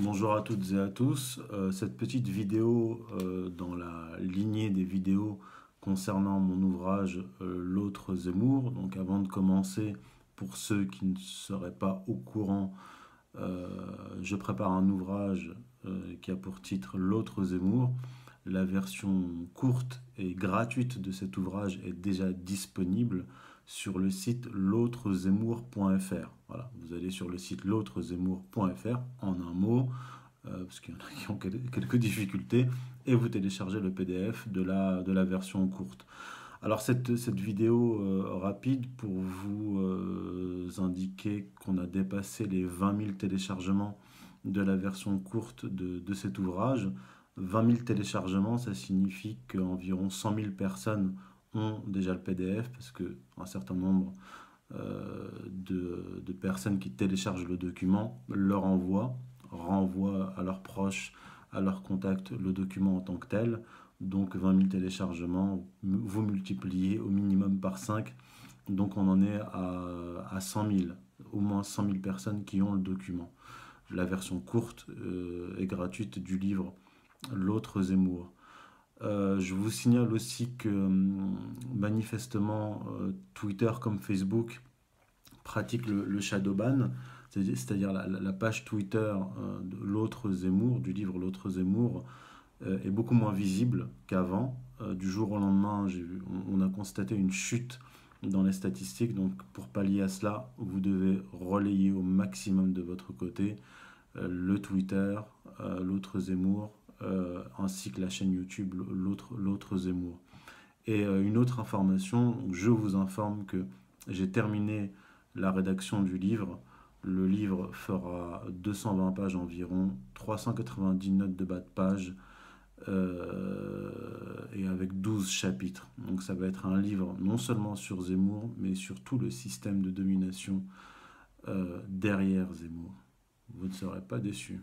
Bonjour à toutes et à tous. Euh, cette petite vidéo euh, dans la lignée des vidéos concernant mon ouvrage euh, L'autre Zemmour. Donc avant de commencer, pour ceux qui ne seraient pas au courant, je prépare un ouvrage qui a pour titre L'autre Zemmour. La version courte et gratuite de cet ouvrage est déjà disponible sur le site l'autrezemmour.fr. Voilà, vous allez sur le site l'autrezemmour.fr en un mot, euh, parce qu'il y en a qui ont quelques difficultés, et vous téléchargez le PDF de la, de la version courte. Alors cette, cette vidéo euh, rapide pour vous euh, indiquer qu'on a dépassé les 20 000 téléchargements de la version courte de, de cet ouvrage. 20 000 téléchargements, ça signifie qu'environ 100 000 personnes ont déjà le PDF parce qu'un certain nombre euh, de, personnes qui téléchargent le document leur envoient, renvoient à leurs proches, à leurs contacts le document en tant que tel. Donc 20 000 téléchargements, vous multipliez au minimum par 5. Donc on en est à, à 100 000, au moins 100 000 personnes qui ont le document. La version courte euh, et gratuite du livre L'autre Zemmour. Euh, je vous signale aussi que hum, manifestement euh, Twitter comme Facebook pratiquent le, shadow ban, c'est-à-dire la, page Twitter euh, de l'autre Zemmour, du livre L'autre Zemmour, est beaucoup moins visible qu'avant. du jour au lendemain, on, a constaté une chute dans les statistiques. Donc pour pallier à cela, vous devez relayer au maximum de votre côté le Twitter, l'autre Zemmour, euh, ainsi que la chaîne YouTube L'autre Zemmour. Et euh, une autre information, je vous informe que j'ai terminé la rédaction du livre. Le livre fera 220 pages environ, 390 notes de bas de page euh, et avec 12 chapitres. Donc ça va être un livre non seulement sur Zemmour, mais sur tout le système de domination derrière Zemmour. Vous ne serez pas déçus.